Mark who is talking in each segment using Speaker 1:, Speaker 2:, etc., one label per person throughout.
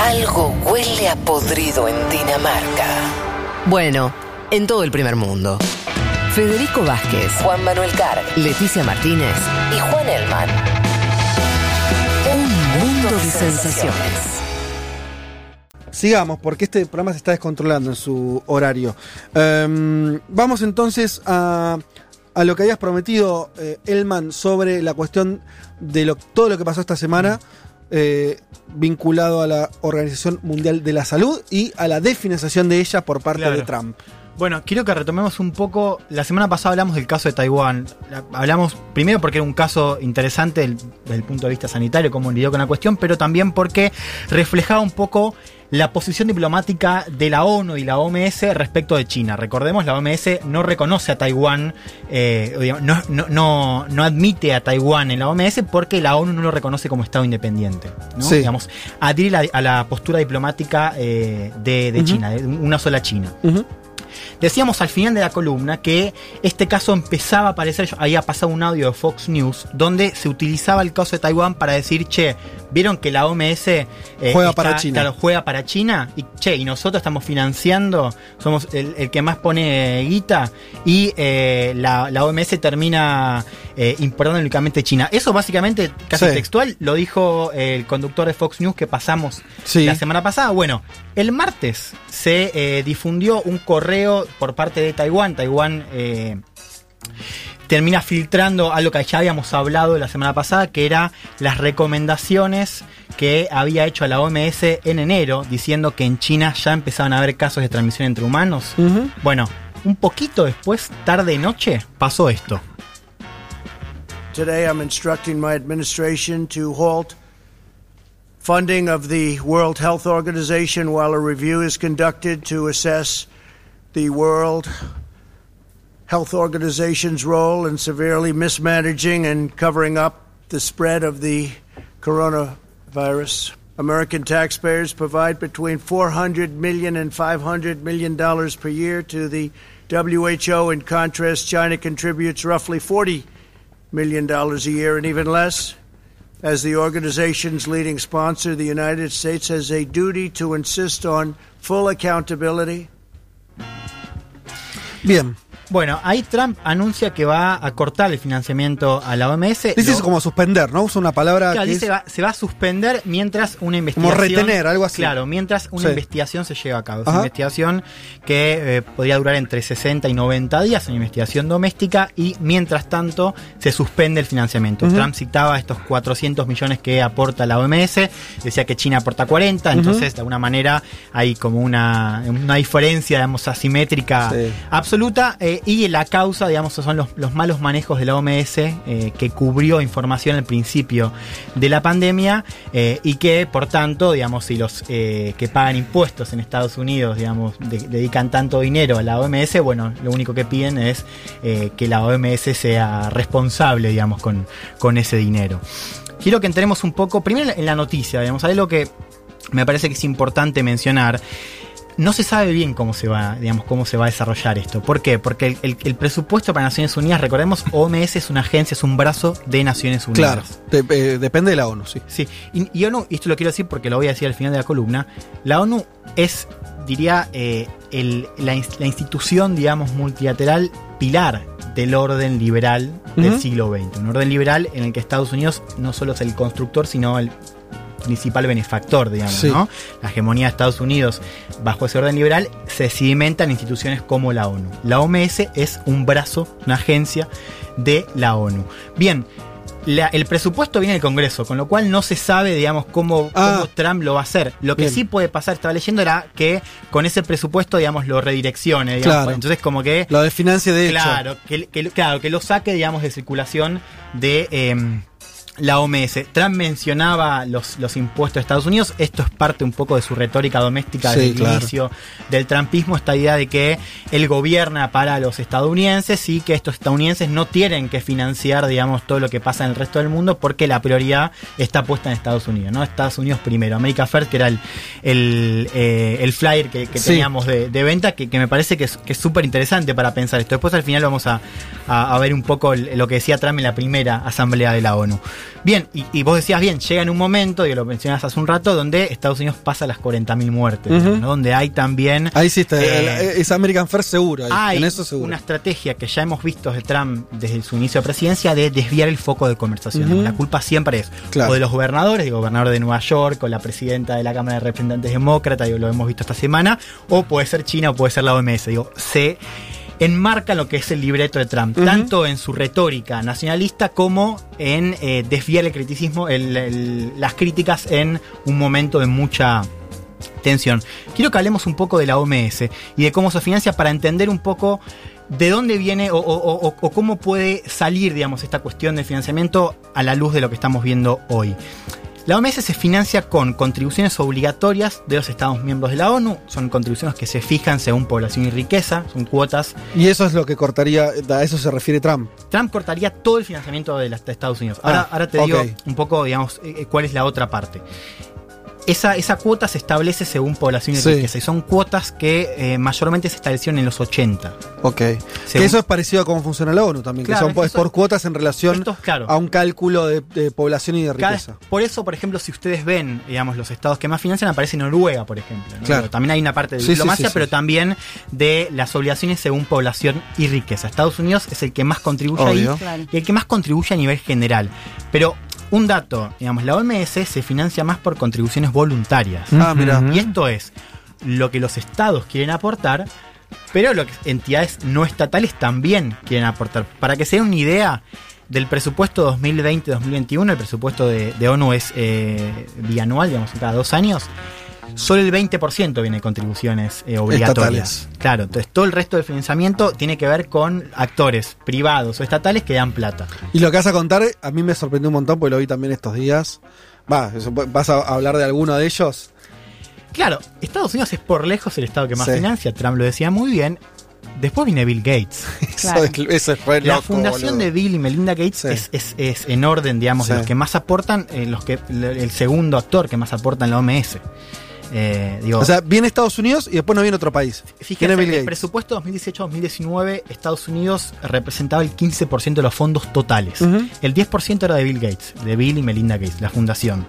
Speaker 1: Algo huele a podrido en Dinamarca. Bueno, en todo el primer mundo. Federico Vázquez, Juan Manuel Carg, Leticia Martínez y Juan Elman. Un mundo de sensaciones.
Speaker 2: Sigamos, porque este programa se está descontrolando en su horario. Em, vamos entonces a, a lo que habías prometido, eh, Elman, sobre la cuestión de lo, todo lo que pasó esta semana, eh, vinculado a la Organización Mundial de la Salud y a la desfinanciación de ella por parte
Speaker 3: Claro.
Speaker 2: de Trump.
Speaker 3: Bueno, quiero que retomemos un poco. La semana pasada hablamos del caso de Taiwán. La- Hablamos primero porque era un caso interesante desde el punto de vista sanitario, cómo lidió con la cuestión, pero también porque reflejaba un poco la posición diplomática de la ONU y la OMS respecto de China. Recordemos, la OMS no reconoce a Taiwán, eh, no, no, no, no admite a Taiwán en la OMS porque la ONU no lo reconoce como Estado independiente.
Speaker 2: Sí.
Speaker 3: Digamos, adhiere a la postura diplomática eh, de. China, de una sola China.
Speaker 2: Ujú.
Speaker 3: Decíamos al final de la columna que este caso empezaba a aparecer, había pasado un audio de Fox News donde se utilizaba el caso de Taiwán para decir, che, vieron que la OMS eh,
Speaker 2: Juega para China.
Speaker 3: Claro, juega para China y che, y nosotros estamos financiando, somos el, el que más pone guita y eh, la, la OMS termina eh, importando únicamente China. Eso básicamente, casi
Speaker 2: Sí.
Speaker 3: textual, lo dijo el conductor de Fox News que pasamos
Speaker 2: Sí.
Speaker 3: la semana pasada. Bueno, el martes se eh, difundió un correo por parte de Taiwán. Taiwán eh, termina filtrando algo que ya habíamos hablado la semana pasada, que era las recomendaciones que había hecho a la OMS en enero, diciendo que en China ya empezaban a haber casos de transmisión entre humanos. Bueno, un poquito después, tarde noche, pasó esto.
Speaker 4: Today, I'm instructing my administration to halt funding of the World Health Organization while a review is conducted to assess the World Health Organization's role in severely mismanaging and covering up the spread of the coronavirus. American taxpayers provide between 400 million and 500 million dollars per year to the WHO. In contrast, China contributes roughly 40 million dollars a year and even less. As the organization's leading sponsor, the United States has a duty to insist on full accountability
Speaker 2: Bien.
Speaker 3: Bueno, ahí Trump anuncia que va a cortar el financiamiento a la OMS.
Speaker 2: Dice
Speaker 3: Lo-
Speaker 2: eso como suspender, ¿no? Usa una palabra
Speaker 3: Claro,
Speaker 2: que
Speaker 3: dice
Speaker 2: es-
Speaker 3: va- se va a suspender mientras una investigación.
Speaker 2: retener, algo así.
Speaker 3: Claro, mientras una
Speaker 2: Sí.
Speaker 3: investigación se lleva a cabo. Es una investigación que eh, podría durar entre 60 y 90 días, una investigación doméstica, y mientras tanto se suspende el financiamiento. Trump citaba estos 400 millones que aporta la OMS, decía que China aporta 40, entonces de alguna manera hay como una, una diferencia, digamos, asimétrica
Speaker 2: Sí.
Speaker 3: absoluta eh, y la causa, digamos, son los, los malos manejos de la OMS eh, que cubrió información al principio de la pandemia eh, y que, por tanto, digamos, si los eh, que pagan impuestos en Estados Unidos, digamos, de- dedican tanto dinero a la OMS, bueno, lo único que piden es que la OMS sea responsable, digamos, con, con ese dinero. Quiero que entremos un poco, primero en la noticia, digamos, algo que me parece que es importante mencionar. No se sabe bien cómo se va, digamos, cómo se va a desarrollar esto. ¿Por qué? Porque el, el- el presupuesto para Naciones Unidas, recordemos, OMS es una agencia, es un brazo de Naciones
Speaker 2: Claro,
Speaker 3: Unidas.
Speaker 2: de- eh, depende de la ONU, sí.
Speaker 3: Sí, y, y ONU, y esto lo quiero decir porque lo voy a decir al final de la columna, la ONU es, diría, eh, el- la, ins- la institución, digamos, multilateral pilar del orden liberal del siglo XX. Un orden liberal en el que Estados Unidos no solo es el constructor, sino el principal benefactor, digamos,
Speaker 2: Sí.
Speaker 3: ¿no? La hegemonía de Estados Unidos bajo ese orden liberal se sedimenta en instituciones como la ONU. La OMS es un brazo, una agencia de la ONU. Bien, la- el presupuesto viene del Congreso, con lo cual no se sabe, digamos, cómo,
Speaker 2: Ah.
Speaker 3: cómo Trump lo va a hacer. Lo que
Speaker 2: Bien.
Speaker 3: sí puede pasar, estaba leyendo, era que con ese presupuesto, digamos, lo redireccione. digamos.
Speaker 2: Claro.
Speaker 3: Entonces, como que
Speaker 2: Lo de financia de hecho.
Speaker 3: Claro, que, que- claro, que lo saque, digamos, de circulación de em, la OMS. Trump mencionaba los, los impuestos de Estados Unidos. Esto es parte un poco de su retórica doméstica
Speaker 2: Sí,
Speaker 3: desde el
Speaker 2: claro.
Speaker 3: inicio del trumpismo. Esta idea de que él gobierna para los estadounidenses y que estos estadounidenses no tienen que financiar, digamos, todo lo que pasa en el resto del mundo porque la prioridad está puesta en Estados Unidos, ¿no? Estados Unidos primero. America First, que era el, el, eh, el flyer que, que
Speaker 2: Sí.
Speaker 3: teníamos de, de venta, que, que me parece que es que súper interesante para pensar esto. Después al final vamos a, a- a ver un poco el- lo que decía Trump en la primera asamblea de la ONU. Bien, y, vos decías bien, llega en un momento, y lo mencionas hace un rato, donde Estados Unidos pasa las 40.000 muertes, donde hay también...
Speaker 2: Ahí sí está, eh, es American First seguro,
Speaker 3: hay en eso seguro. una estrategia que ya hemos visto de Trump desde su inicio de presidencia de desviar el foco de conversación. La culpa siempre es o de los gobernadores, el gobernador de Nueva York, o la presidenta de la Cámara de Representantes Demócrata, digo, lo hemos visto esta semana, o puede ser China o puede ser la OMS. Digo, se enmarca lo que es el libreto de Trump, tanto en su retórica nacionalista como en eh, desviar el criticismo, las críticas en un momento de mucha tensión. Quiero que hablemos un poco de la OMS y de cómo se financia para entender un poco de dónde viene o, cómo puede salir, digamos, esta cuestión del financiamiento a la luz de lo que estamos viendo hoy. La OMS se financia con contribuciones obligatorias de los Estados miembros de la ONU, son contribuciones que se fijan según población y riqueza, son cuotas.
Speaker 2: Y eso es lo que cortaría, a eso se refiere Trump.
Speaker 3: Trump cortaría todo el financiamiento de, Estados Unidos. Ahora, ah, ahora te digo un poco, digamos, eh, cuál es la otra parte esa, esa cuota se establece según población y riqueza. Y son cuotas que eh, mayormente se establecieron en los 80.
Speaker 2: Ok. Que eso es parecido a cómo funciona la ONU también, que son por cuotas en relación a un cálculo de, población y de riqueza.
Speaker 3: por eso, por ejemplo, si ustedes ven, digamos, los estados que más financian, aparece Noruega, por ejemplo. Claro. También hay una parte de diplomacia, pero también de las obligaciones según población y riqueza. Estados Unidos es el que más contribuye ahí y el que más contribuye a nivel general. Pero un dato, digamos, la OMS se financia más por contribuciones voluntarias.
Speaker 2: Ah, mira.
Speaker 3: Y esto es lo que los estados quieren aportar, pero lo que entidades no estatales también quieren aportar. Para que se den una idea, del presupuesto 2020-2021, el presupuesto de, ONU es eh, bianual, digamos, cada dos años solo el 20% viene de contribuciones eh, obligatorias. Claro, entonces todo el resto del financiamiento tiene que ver con actores privados o estatales que dan plata.
Speaker 2: Y lo que vas a contar, a mí me sorprendió un montón porque lo vi también estos días. Va, ¿vas a hablar de alguno de ellos?
Speaker 3: Claro, Estados Unidos es por lejos el estado que más financia, Trump lo decía muy bien. Después viene Bill Gates.
Speaker 2: Eso,
Speaker 3: La fundación de Bill y Melinda Gates es, en orden, digamos, de los que más aportan, eh, los que el segundo actor que más aporta en la OMS.
Speaker 2: Eh, o sea, viene Estados Unidos y después no viene otro país.
Speaker 3: Fíjate, en el presupuesto 2018-2019, Estados Unidos representaba el 15% de los fondos totales. El 10% era de Bill Gates, de Bill y Melinda Gates, la fundación.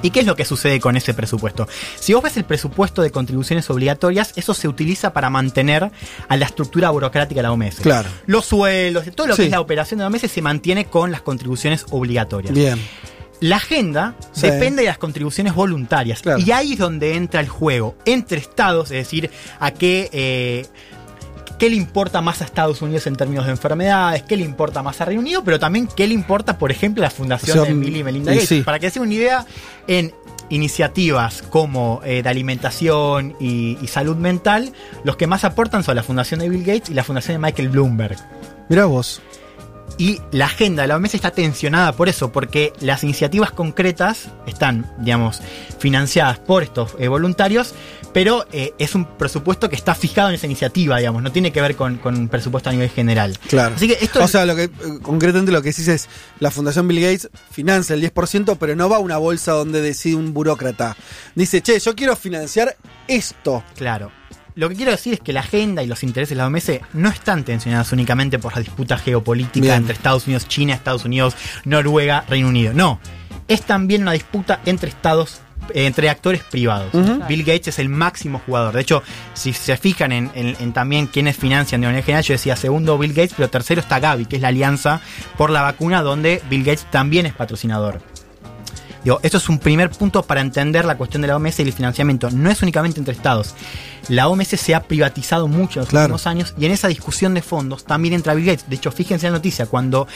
Speaker 3: ¿Y qué es lo que sucede con ese presupuesto? Si vos ves el presupuesto de contribuciones obligatorias, eso se utiliza para mantener a la estructura burocrática de la OMS.
Speaker 2: Claro.
Speaker 3: Los sueldos, todo lo que es la operación de la OMS se mantiene con las contribuciones obligatorias.
Speaker 2: Bien.
Speaker 3: La agenda depende de las contribuciones voluntarias. Y ahí es donde entra el juego entre estados, es decir, a qué, eh, qué le importa más a Estados Unidos en términos de enfermedades, qué le importa más a Reino Unido, pero también qué le importa, por ejemplo, a la fundación de Bill y Melinda Gates. Para que se una idea, en iniciativas como eh, de alimentación y, y, salud mental, los que más aportan son la fundación de Bill Gates y la fundación de Michael Bloomberg.
Speaker 2: Mira vos.
Speaker 3: Y la agenda de la OMS está tensionada por eso, porque las iniciativas concretas están, digamos, financiadas por estos eh, voluntarios, pero eh, es un presupuesto que está fijado en esa iniciativa, digamos, no tiene que ver con, un presupuesto a nivel general.
Speaker 2: Claro. Así que esto o sea, lo que, eh, concretamente lo que decís es, la Fundación Bill Gates financia el 10%, pero no va a una bolsa donde decide un burócrata. Dice, che, yo quiero financiar esto.
Speaker 3: Claro. Lo que quiero decir es que la agenda y los intereses de la OMS no están tensionados únicamente por la disputa geopolítica entre Estados Unidos, China, Estados Unidos, Noruega, Reino Unido. No, es también una disputa entre estados eh, entre actores privados. Bill Gates es el máximo jugador. De hecho, si se fijan en, también quiénes financian de manera general, yo decía segundo Bill Gates, pero tercero está Gavi, que es la alianza por la vacuna donde Bill Gates también es patrocinador. Digo, esto es un primer punto para entender la cuestión de la OMS y el financiamiento. No es únicamente entre estados. La OMS se ha privatizado mucho en los últimos años y en esa discusión de fondos también entra Bill Gates. De hecho, fíjense la noticia, cuando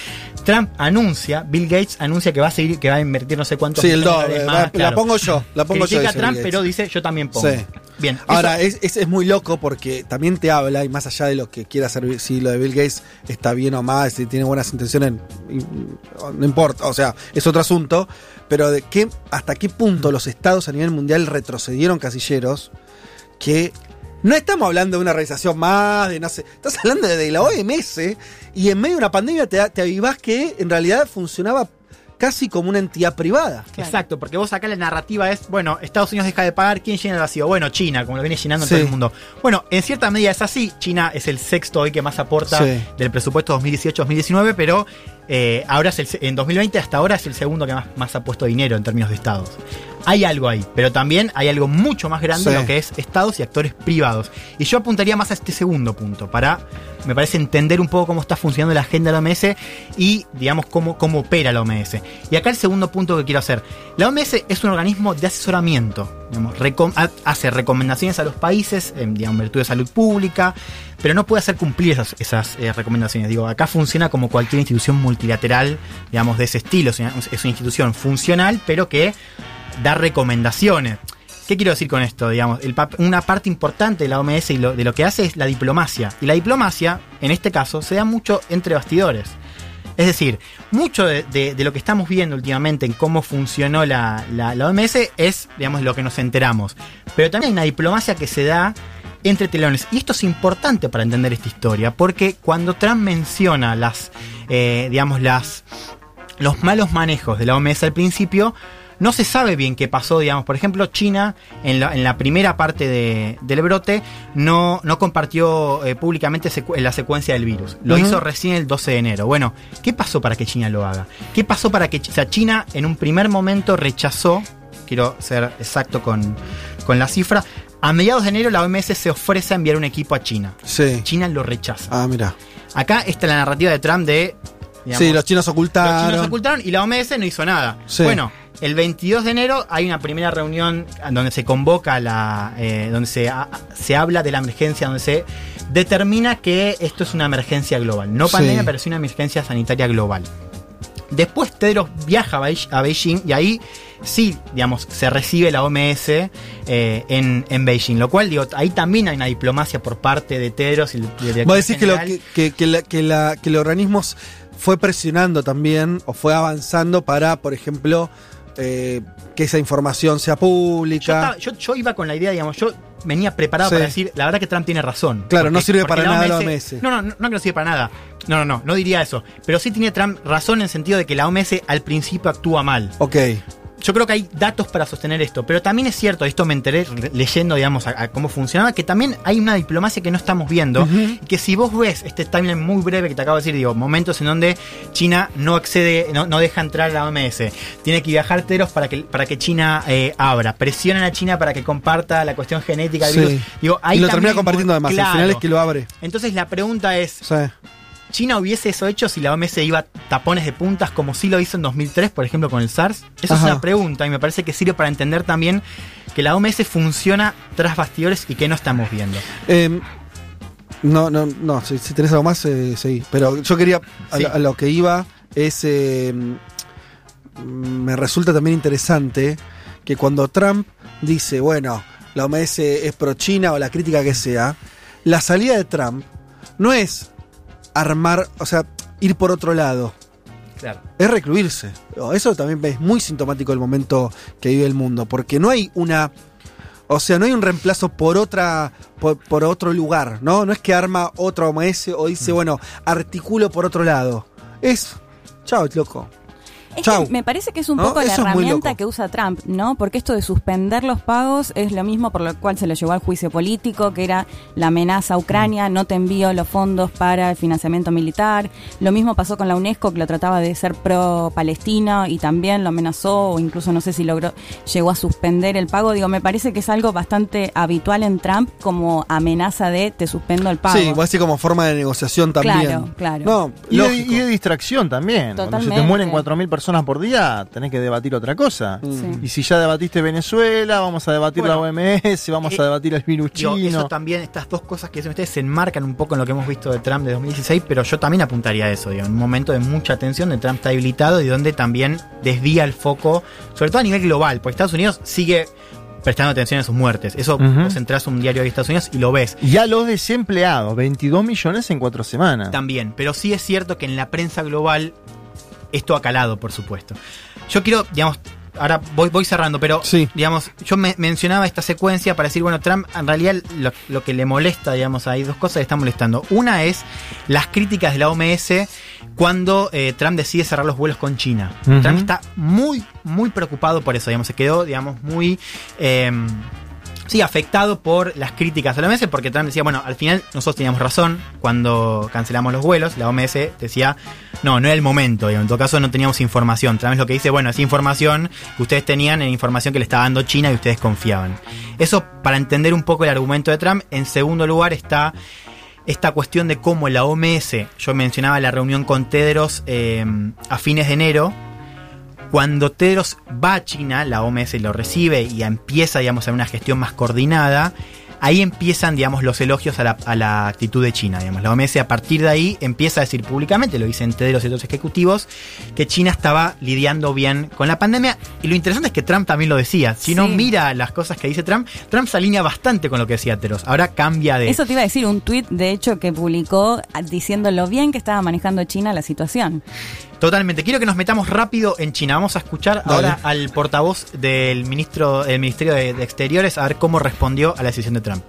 Speaker 3: Trump anuncia, Bill Gates anuncia que va a seguir, que va a invertir no sé cuántos
Speaker 2: sí, el doble, más, la, pongo yo, la pongo
Speaker 3: yo. Trump, pero dice yo también pongo. Sí.
Speaker 2: Bien. Ahora, es, es, muy loco porque también te habla, y más allá de lo que quiera hacer, si lo de Bill Gates está bien o mal, si tiene buenas intenciones, no importa, o sea, es otro asunto, pero de qué, hasta qué punto los estados a nivel mundial retrocedieron casilleros que no estamos hablando de una realización más, de no sé, estás hablando de, la OMS y en medio de una pandemia te, te avivás que en realidad funcionaba casi como una entidad privada.
Speaker 3: Exacto, porque vos acá la narrativa es, bueno, Estados Unidos deja de pagar, ¿quién llena el vacío? Bueno, China, como lo viene llenando en todo el mundo. Bueno, en cierta medida es así, China es el sexto hoy que más aporta del presupuesto 2018-2019, pero eh, ahora es el, en 2020 hasta ahora es el segundo que más, más ha puesto dinero en términos de estados. Hay algo ahí, pero también hay algo mucho más grande
Speaker 2: Sí.
Speaker 3: lo que es estados y actores privados. Y yo apuntaría más a este segundo punto, para, me parece, entender un poco cómo está funcionando la agenda de la OMS y, digamos, cómo, cómo opera la OMS. Y acá el segundo punto que quiero hacer. La OMS es un organismo de asesoramiento, digamos, recom- ha- hace recomendaciones a los países, en, digamos, en virtud de salud pública, pero no puede hacer cumplir esas, esas eh, recomendaciones. Digo, acá funciona como cualquier institución multilateral, digamos, de ese estilo. Es una, institución funcional, pero que da recomendaciones. ¿Qué quiero decir con esto? Digamos, el una parte importante de la OMS y lo- de lo que hace es la diplomacia. Y la diplomacia, en este caso, se da mucho entre bastidores. Es decir, mucho de lo que estamos viendo últimamente en cómo funcionó la, la- la OMS es, digamos, lo que nos enteramos. Pero también hay una diplomacia que se da entre telones. Y esto es importante para entender esta historia, porque cuando Trump menciona las, eh, digamos, las, los malos manejos de la OMS al principio, no se sabe bien qué pasó, digamos. Por ejemplo, China, en la, en la primera parte de- del brote, no, no compartió eh, públicamente secu- la secuencia del virus. Lo hizo recién el 12 de enero. Bueno, ¿qué pasó para que China lo haga? ¿Qué pasó para que... O sea, China en un primer momento rechazó, quiero ser exacto con, con la cifra, a mediados de enero la OMS se ofrece a enviar un equipo a China.
Speaker 2: Sí.
Speaker 3: China lo rechaza.
Speaker 2: Ah, mira.
Speaker 3: Acá está la narrativa de Trump de... digamos,
Speaker 2: Sí, los chinos
Speaker 3: los
Speaker 2: ocultaron.
Speaker 3: chinos ocultaron y la OMS no hizo nada.
Speaker 2: Sí.
Speaker 3: Bueno, el 22 de enero hay una primera reunión donde se convoca la. eh, donde se, ha- se habla de la emergencia, donde se determina que esto es una emergencia global. No
Speaker 2: Sí.
Speaker 3: pandemia, pero sí una emergencia sanitaria global. Después Tedros viaja a Beij- a Beijing y ahí sí, digamos, se recibe la OMS eh, en, en Beijing. Lo cual, digo, ahí también hay una diplomacia por parte de Tedros y director
Speaker 2: Vos decís que, lo, que, que, que la- que la- que el organismo fue presionando también o fue avanzando para, por ejemplo, eh, que esa información sea
Speaker 3: Yo,
Speaker 2: pública.
Speaker 3: estaba- yo- yo iba con la idea, digamos, yo venía preparado
Speaker 2: Sí.
Speaker 3: para decir, la verdad que Trump tiene razón.
Speaker 2: Claro, no sirve para nada la OMS.
Speaker 3: No, no, no, no que no sirve para nada. No, no, no, no diría eso. Pero sí tiene Trump razón en el sentido de que la OMS al principio actúa mal.
Speaker 2: Ok.
Speaker 3: Yo creo que hay datos para sostener esto, pero también es cierto, esto me enteré leyendo, digamos, a, a cómo funcionaba, que también hay una diplomacia que no estamos viendo, que si vos ves este timeline muy breve que te acabo de decir, digo, momentos en donde China no accede, no, no deja entrar a la OMS, tiene que viajar teros para que, para que China eh, abra, presionan a China para que comparta la cuestión genética del
Speaker 2: Sí.
Speaker 3: virus. Digo, ahí
Speaker 2: y lo termina compartiendo además. Al
Speaker 3: claro.
Speaker 2: final es que lo abre.
Speaker 3: Entonces la pregunta es, ¿China hubiese eso hecho si la OMS iba a tapones de puntas como sí lo hizo en 2003, por ejemplo, con el SARS? Esa es una pregunta y me parece que sirve para entender también que la OMS funciona tras bastidores y que no estamos viendo.
Speaker 2: eh, no, no, no. Si, si tenés algo más, eh, sí. Pero yo quería. A,
Speaker 3: Sí.
Speaker 2: lo- a lo que iba es. eh, me resulta también interesante que cuando Trump dice, bueno, la OMS es pro China o la crítica que sea, la salida de Trump no es armar, o sea, ir por otro lado.
Speaker 3: Claro.
Speaker 2: es recluirse. Eso también es muy sintomático del momento que vive el mundo, porque no hay una, o sea, no hay un reemplazo por otra, por, por otro lugar, ¿no? No es que arma otra OMS o dice, bueno, articulo por otro lado. Es, chao, loco.
Speaker 5: Es que me parece que es un
Speaker 2: ¿No?
Speaker 5: poco la
Speaker 2: Eso
Speaker 5: herramienta que usa Trump, ¿no? Porque esto de suspender los pagos es lo mismo por lo cual se lo llevó al juicio político, que era la amenaza a Ucrania, no te envío los fondos para el financiamiento militar. Lo mismo pasó con la UNESCO, que lo trataba de ser pro-palestino y también lo amenazó, o incluso no sé si logró, llegó a suspender el pago. Digo, me parece que es algo bastante habitual en Trump como amenaza de te suspendo el pago.
Speaker 2: Sí, voy a decir como forma de negociación también.
Speaker 5: Claro, claro.
Speaker 2: No,
Speaker 6: Y de,
Speaker 2: lógico.
Speaker 6: y de distracción también. Cuando se
Speaker 5: Totalmente.
Speaker 6: te mueren 4.000 personas por día, tenés que debatir otra cosa.
Speaker 5: Sí.
Speaker 6: Y si ya debatiste Venezuela, vamos a debatir
Speaker 3: Bueno,
Speaker 6: la OMS, vamos
Speaker 3: eh,
Speaker 6: a debatir el virus chino.
Speaker 3: eso también, estas dos cosas que dicen ustedes se enmarcan un poco en lo que hemos visto de Trump de 2016, pero yo también apuntaría a eso, digo, en un momento de mucha tensión, de Trump está debilitado y donde también desvía el foco, sobre todo a nivel global, porque Estados Unidos sigue prestando atención a sus muertes. Eso
Speaker 6: Ujú.
Speaker 3: vos entras a un diario de Estados Unidos y lo ves.
Speaker 6: Y a los desempleados, 22 millones en cuatro semanas.
Speaker 3: También, pero sí es cierto que en la prensa global esto ha calado, por supuesto. Yo quiero, digamos, ahora voy, voy cerrando, pero
Speaker 2: Sí.
Speaker 3: digamos, yo me mencionaba esta secuencia para decir, bueno, Trump en realidad lo, lo que le molesta, digamos, hay dos cosas que le están molestando. Una es las críticas de la OMS cuando eh, Trump decide cerrar los vuelos con China. Trump está muy, muy preocupado por eso, digamos, se quedó, digamos, muy... eh, Sí, afectado por las críticas a la OMS, porque Trump decía, bueno, al final nosotros teníamos razón cuando cancelamos los vuelos, la OMS decía, no, no era el momento, y en todo caso no teníamos información. Trump es lo que dice, bueno, esa información que ustedes tenían era información que le estaba dando China y ustedes confiaban. Eso para entender un poco el argumento de Trump. En segundo lugar está esta cuestión de cómo la OMS, yo mencionaba la reunión con Tedros eh, a fines de enero, cuando Tedros va a China, la OMS lo recibe y empieza, digamos, a una gestión más coordinada, ahí empiezan, digamos, los elogios a la, actitud de China. Digamos. La OMS a partir de ahí empieza a decir públicamente, lo dicen Tedros y otros ejecutivos, que China estaba lidiando bien con la pandemia. Y lo interesante es que Trump también lo decía. Si no mira las cosas que dice Trump, Trump se alinea bastante con lo que decía Tedros. Ahora cambia de...
Speaker 5: Eso te iba a decir, un tuit de hecho que publicó diciendo lo bien que estaba manejando China la situación.
Speaker 3: Totalmente. Quiero que nos metamos rápido en China. Vamos a escuchar ahora al portavoz del ministro del Ministerio de, Exteriores a ver cómo respondió a la decisión de Trump.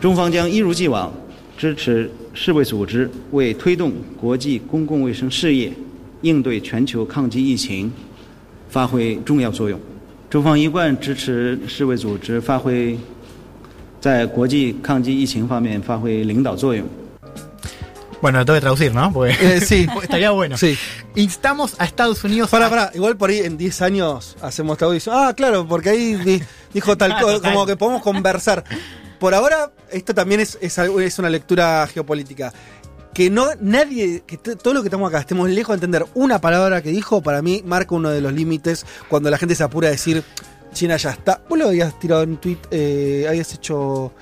Speaker 7: 中方将一如既往支持世卫组织为推动国际公共卫生事业、应对全球抗击疫情发挥重要作用。中方一贯支持世卫组织发挥在国际抗击疫情方面发挥领导作用。
Speaker 3: Bueno, lo tengo que traducir, ¿no?
Speaker 2: Eh, sí.
Speaker 3: estaría bueno.
Speaker 2: Sí.
Speaker 3: Instamos a Estados Unidos.
Speaker 2: Para, para, igual por ahí en 10 años hacemos traducción. Ah, claro, porque ahí dijo tal cosa, como que podemos conversar. Por ahora, esto también es, es, una lectura geopolítica. Que no nadie, que todo lo que estamos acá estemos lejos de entender una palabra que dijo, para mí marca uno de los límites cuando la gente se apura a decir China ya está. Vos lo habías tirado en tweet, eh, habías hecho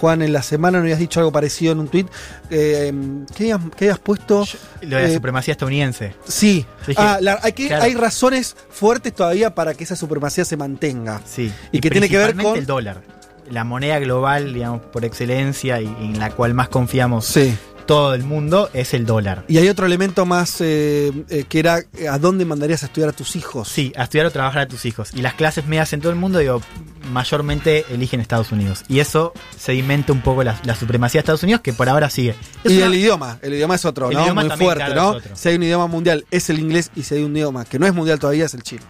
Speaker 2: Juan, en la semana no habías dicho algo parecido en un tweet. Eh, ¿qué, habías, puesto?
Speaker 3: lo de la eh, supremacía estadounidense.
Speaker 2: Sí. Ah, hay, que, hay razones fuertes todavía para que esa supremacía se mantenga.
Speaker 3: Sí. Y, que tiene que ver con. el dólar. La moneda global, digamos, por excelencia y, en la cual más confiamos.
Speaker 2: Sí
Speaker 3: todo el mundo es el dólar.
Speaker 2: Y hay otro elemento más eh, eh, que era a dónde mandarías a estudiar a tus hijos.
Speaker 3: Sí, a estudiar o trabajar a tus hijos. Y las clases medias en todo el mundo, digo, mayormente eligen Estados Unidos. Y eso sedimenta un poco la, supremacía de Estados Unidos, que por ahora sigue.
Speaker 2: y el idioma, el idioma es otro, ¿no? Muy fuerte, ¿no? Si hay un idioma mundial es el inglés y si hay un idioma que no es mundial todavía es el chino.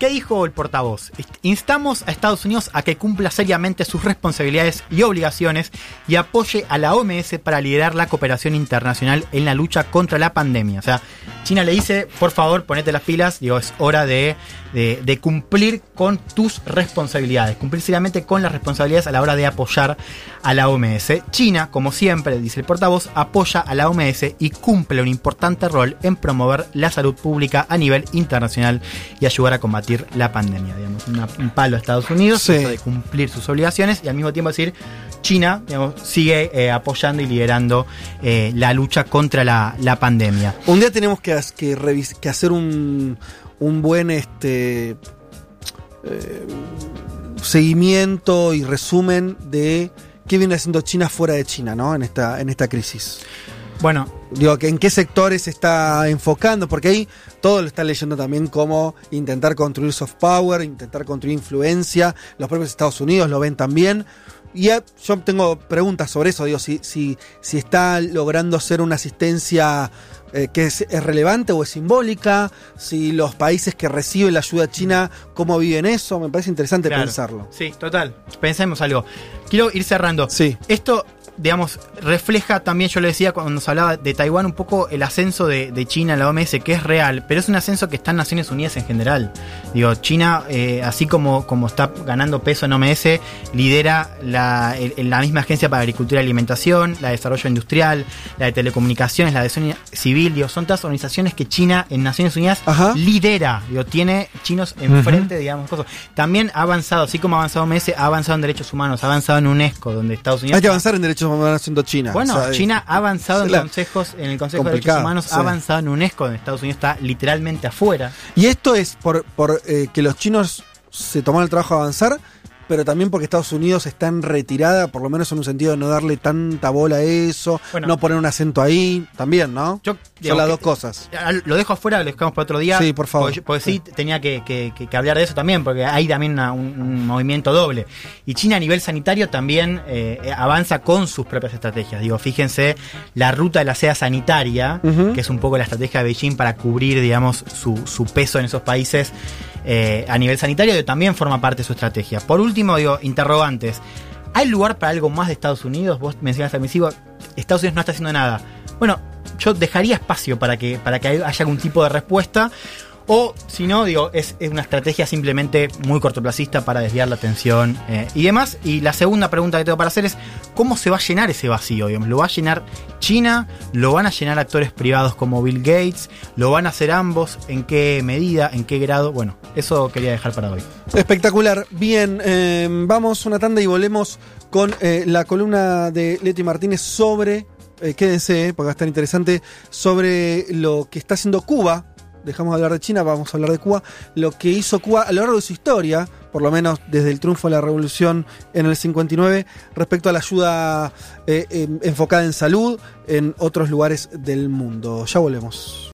Speaker 3: ¿Qué dijo el portavoz? Instamos a Estados Unidos a que cumpla seriamente sus responsabilidades y obligaciones y apoye a la OMS para liderar la cooperación internacional en la lucha contra la pandemia. O sea, China le dice, por favor, ponete las pilas, digo, es hora de, de, cumplir con tus responsabilidades, cumplir seriamente con las responsabilidades a la hora de apoyar a la OMS. China, como siempre, dice el portavoz, apoya a la OMS y cumple un importante rol en promover la salud pública a nivel internacional y ayudar a combatir la pandemia. Digamos, un palo a Estados Unidos de cumplir sus obligaciones y al mismo tiempo decir China sigue eh, apoyando y liderando eh, la lucha contra la, pandemia.
Speaker 2: Un día tenemos que, que, hacer un, un, buen este eh, seguimiento y resumen de qué viene haciendo China fuera de China, ¿no? En esta, en esta crisis.
Speaker 3: Bueno,
Speaker 2: digo, ¿en qué sectores se está enfocando? Porque ahí todo lo está leyendo también como intentar construir soft power, intentar construir influencia. Los propios Estados Unidos lo ven también. Y yo tengo preguntas sobre eso, digo, si, si, si está logrando ser una asistencia eh, que es, relevante o es simbólica, si los países que reciben la ayuda china, cómo viven eso, me parece interesante pensarlo.
Speaker 3: Sí, total. Pensemos algo. Quiero ir cerrando.
Speaker 2: Sí.
Speaker 3: Esto digamos, refleja también, yo le decía cuando nos hablaba de Taiwán, un poco el ascenso de, China en la OMS, que es real, pero es un ascenso que está en Naciones Unidas en general. Digo, China, eh, así como, como está ganando peso en OMS, lidera la, la misma Agencia para Agricultura y Alimentación, la de Desarrollo Industrial, la de Telecomunicaciones, la de Civil, digo, son todas organizaciones que China en Naciones Unidas lidera, digo, tiene chinos enfrente, digamos, cosas. También ha avanzado, así como ha avanzado OMS, ha avanzado en derechos humanos, ha avanzado en UNESCO, donde Estados Unidos...
Speaker 2: Hay que avanzar en derechos van haciendo China.
Speaker 3: Bueno, China ha avanzado en, consejos, en el Consejo de Derechos Humanos, ha avanzado en UNESCO, en Estados Unidos está literalmente afuera.
Speaker 2: Y esto es por, por eh, que los chinos se tomaron el trabajo de avanzar pero también porque Estados Unidos está en retirada, por lo menos en un sentido de no darle tanta bola a eso, no poner un acento ahí, también, ¿no? Yo, Son las dos cosas.
Speaker 3: Lo dejo afuera, lo dejamos para otro día.
Speaker 2: Sí, por favor.
Speaker 3: Porque, sí, tenía que, hablar de eso también, porque hay también un, movimiento doble. Y China a nivel sanitario también eh, avanza con sus propias estrategias. Digo, fíjense, la ruta de la seda sanitaria, que es un poco la estrategia de Beijing para cubrir, digamos, su, su peso en esos países eh, a nivel sanitario también forma parte de su estrategia. Por último, digo, interrogantes. ¿Hay lugar para algo más de Estados Unidos? Vos mencionaste al principio, Estados Unidos no está haciendo nada. Bueno, yo dejaría espacio para que, para que haya algún tipo de respuesta. O si no, digo, es, una estrategia simplemente muy cortoplacista para desviar la atención eh, y demás. Y la segunda pregunta que tengo para hacer es, ¿cómo se va a llenar ese vacío? ¿Lo va a llenar China? ¿Lo van a llenar actores privados como Bill Gates? ¿Lo van a hacer ambos? ¿En qué medida? ¿En qué grado? Bueno, eso quería dejar para hoy.
Speaker 2: Espectacular. Bien, eh, vamos una tanda y volvemos con eh, la columna de Leti Martínez sobre eh, quédense, porque va a estar interesante, sobre lo que está haciendo Cuba. Dejamos de hablar de China, vamos a hablar de Cuba. Lo que hizo Cuba a lo largo de su historia, por lo menos desde el triunfo de la revolución en el 59, respecto a la ayuda eh, enfocada en salud en otros lugares del mundo. Ya volvemos.